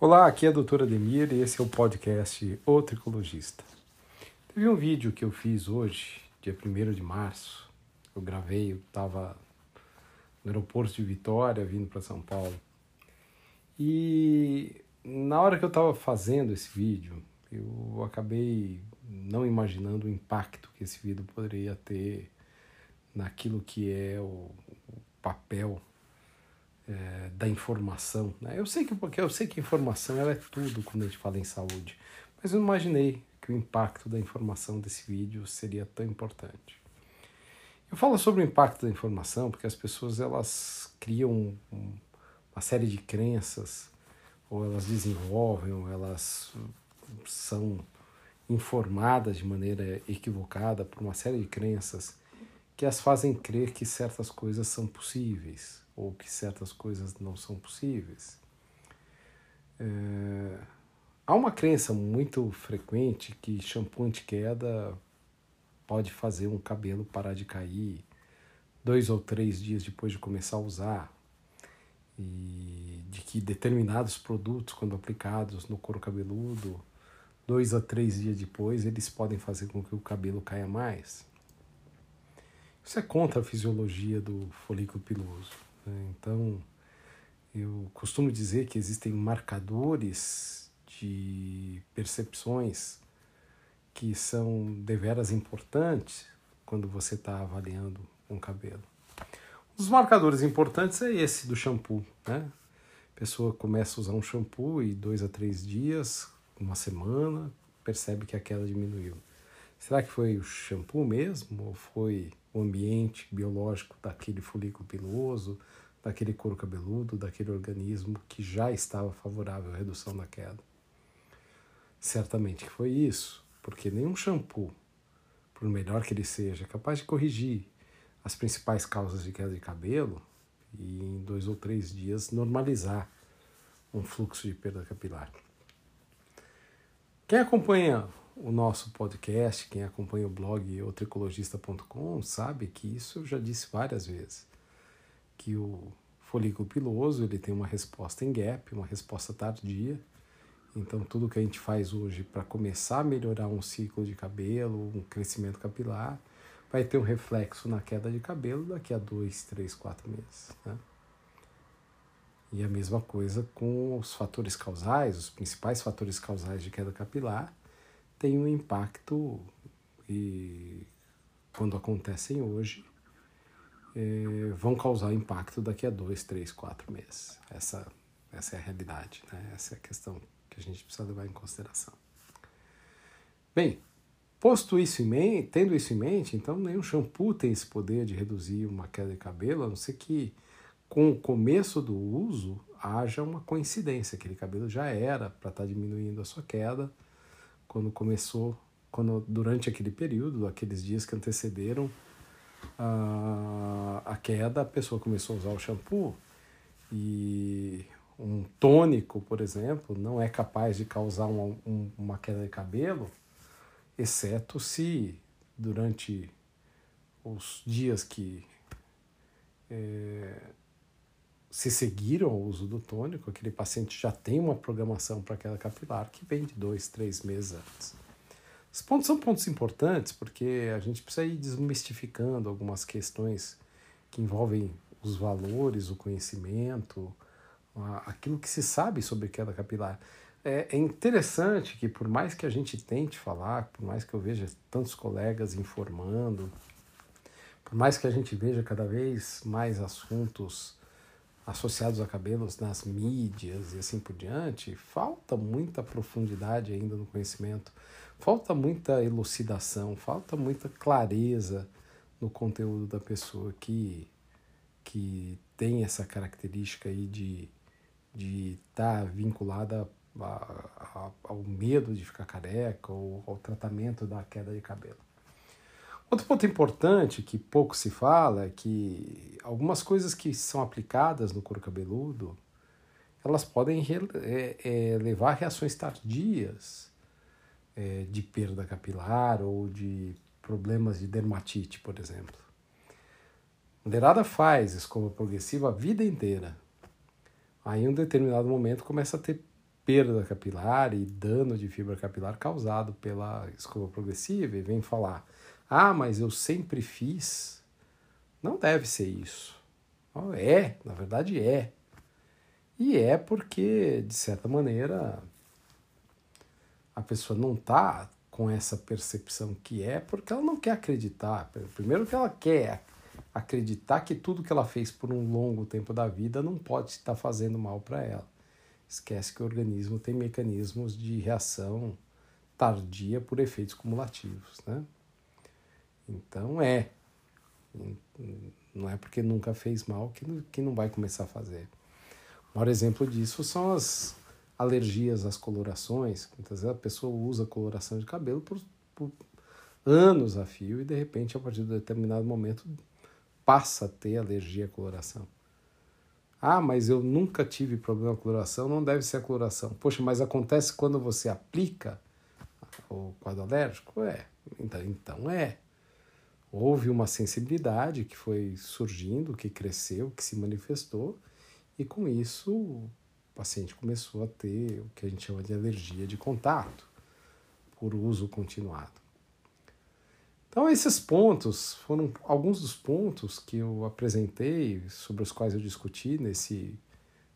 Olá, aqui é a doutora Demir e esse é o podcast O Tricologista. Teve um vídeo que eu fiz hoje, dia 1 de março. Eu gravei, eu estava no aeroporto de Vitória, vindo para São Paulo. E na hora que eu estava fazendo esse vídeo, eu acabei não imaginando o impacto que esse vídeo poderia ter naquilo que é o, papel é, da informação. Né? Eu sei que porque eu sei que informação ela é tudo quando a gente fala em saúde, mas eu não imaginei que o impacto da informação desse vídeo seria tão importante. Eu falo sobre o impacto da informação porque as pessoas elas criam uma série de crenças ou elas desenvolvem ou elas são informadas de maneira equivocada por uma série de crenças que as fazem crer que certas coisas são possíveis ou que certas coisas não são possíveis. É... Há uma crença muito frequente que shampoo anti-queda pode fazer um cabelo parar de cair dois ou três dias depois de começar a usar e de que determinados produtos, quando aplicados no couro cabeludo, dois a três dias depois, eles podem fazer com que o cabelo caia mais. Isso é contra a fisiologia do folículo piloso. Né? Então, eu costumo dizer que existem marcadores de percepções que são deveras importantes quando você está avaliando um cabelo. Um dos marcadores importantes é esse do shampoo. Né? A pessoa começa a usar um shampoo e dois a três dias, uma semana, percebe que a queda diminuiu. Será que foi o shampoo mesmo? Ou foi o ambiente biológico daquele folículo piloso, daquele couro cabeludo, daquele organismo que já estava favorável à redução da queda? Certamente que foi isso, porque nenhum shampoo, por melhor que ele seja, é capaz de corrigir as principais causas de queda de cabelo e em dois ou três dias normalizar um fluxo de perda capilar. Quem acompanha o nosso podcast, quem acompanha o blog otricologista.com, sabe que isso eu já disse várias vezes, que o folículo piloso ele tem uma resposta em gap, uma resposta tardia. Então tudo que a gente faz hoje para começar a melhorar um ciclo de cabelo, um crescimento capilar, vai ter um reflexo na queda de cabelo daqui a dois, três, quatro meses. Né? E a mesma coisa com os fatores causais, os principais fatores causais de queda capilar, têm um impacto e quando acontecem hoje é, vão causar impacto daqui a dois, três, quatro meses. Essa, essa é a realidade, né? essa é a questão que a gente precisa levar em consideração. Bem, posto isso em mente, tendo isso em mente, então nenhum shampoo tem esse poder de reduzir uma queda de cabelo, a não ser que com o começo do uso haja uma coincidência, aquele cabelo já era para estar tá diminuindo a sua queda quando começou, quando durante aquele período, aqueles dias que antecederam a, a queda, a pessoa começou a usar o shampoo e um tônico, por exemplo, não é capaz de causar uma, um, uma queda de cabelo, exceto se durante os dias que é, se seguiram ao uso do tônico, aquele paciente já tem uma programação para queda capilar que vem de dois, três meses antes. Os pontos são pontos importantes porque a gente precisa ir desmistificando algumas questões que envolvem os valores, o conhecimento, aquilo que se sabe sobre queda capilar. É, é interessante que, por mais que a gente tente falar, por mais que eu veja tantos colegas informando, por mais que a gente veja cada vez mais assuntos associados a cabelos nas mídias e assim por diante, falta muita profundidade ainda no conhecimento, falta muita elucidação, falta muita clareza no conteúdo da pessoa que, que tem essa característica aí de de estar tá vinculada a, a, ao medo de ficar careca ou ao tratamento da queda de cabelo. Outro ponto importante que pouco se fala é que algumas coisas que são aplicadas no couro cabeludo elas podem é, é, levar a reações tardias é, de perda capilar ou de problemas de dermatite, por exemplo. Mulherada faz escova progressiva a vida inteira. Aí, em um determinado momento, começa a ter perda capilar e dano de fibra capilar causado pela escova progressiva e vem falar: ah, mas eu sempre fiz. Não deve ser isso. É, na verdade é. E é porque, de certa maneira, a pessoa não está com essa percepção que é porque ela não quer acreditar. Primeiro que ela quer acreditar que tudo que ela fez por um longo tempo da vida não pode estar fazendo mal para ela. Esquece que o organismo tem mecanismos de reação tardia por efeitos cumulativos, né? Então é. Não é porque nunca fez mal que, que não vai começar a fazer. O maior exemplo disso são as alergias às colorações. Muitas vezes a pessoa usa coloração de cabelo por, por anos a fio e de repente, a partir de determinado momento, passa a ter alergia à coloração. Ah, mas eu nunca tive problema com coloração, não deve ser a coloração. Poxa, mas acontece quando você aplica o quadro alérgico? É, então, então é. Houve uma sensibilidade que foi surgindo, que cresceu, que se manifestou, e com isso o paciente começou a ter o que a gente chama de alergia de contato por uso continuado. Então, esses pontos foram alguns dos pontos que eu apresentei, sobre os quais eu discuti nesse,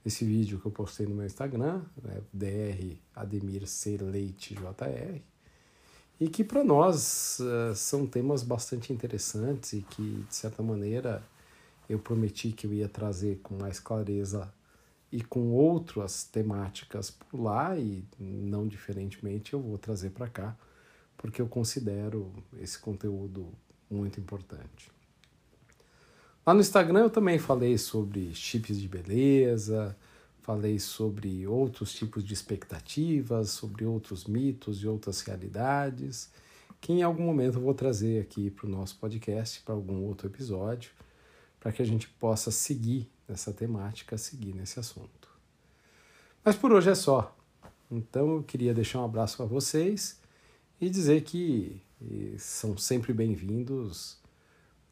nesse vídeo que eu postei no meu Instagram, né, DR Ademir C. Leite JR, e que para nós uh, são temas bastante interessantes e que, de certa maneira, eu prometi que eu ia trazer com mais clareza e com outras temáticas por lá e não diferentemente eu vou trazer para cá, porque eu considero esse conteúdo muito importante. Lá no Instagram eu também falei sobre chips de beleza, falei sobre outros tipos de expectativas, sobre outros mitos e outras realidades, que em algum momento eu vou trazer aqui para o nosso podcast, para algum outro episódio para que a gente possa seguir nessa temática, seguir nesse assunto. Mas por hoje é só. Então eu queria deixar um abraço para vocês e dizer que são sempre bem-vindos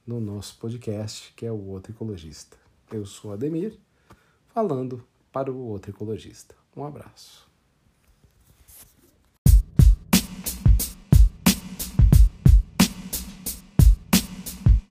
no nosso podcast, que é o Outro Ecologista. Eu sou Ademir, falando para o Outro Ecologista. Um abraço.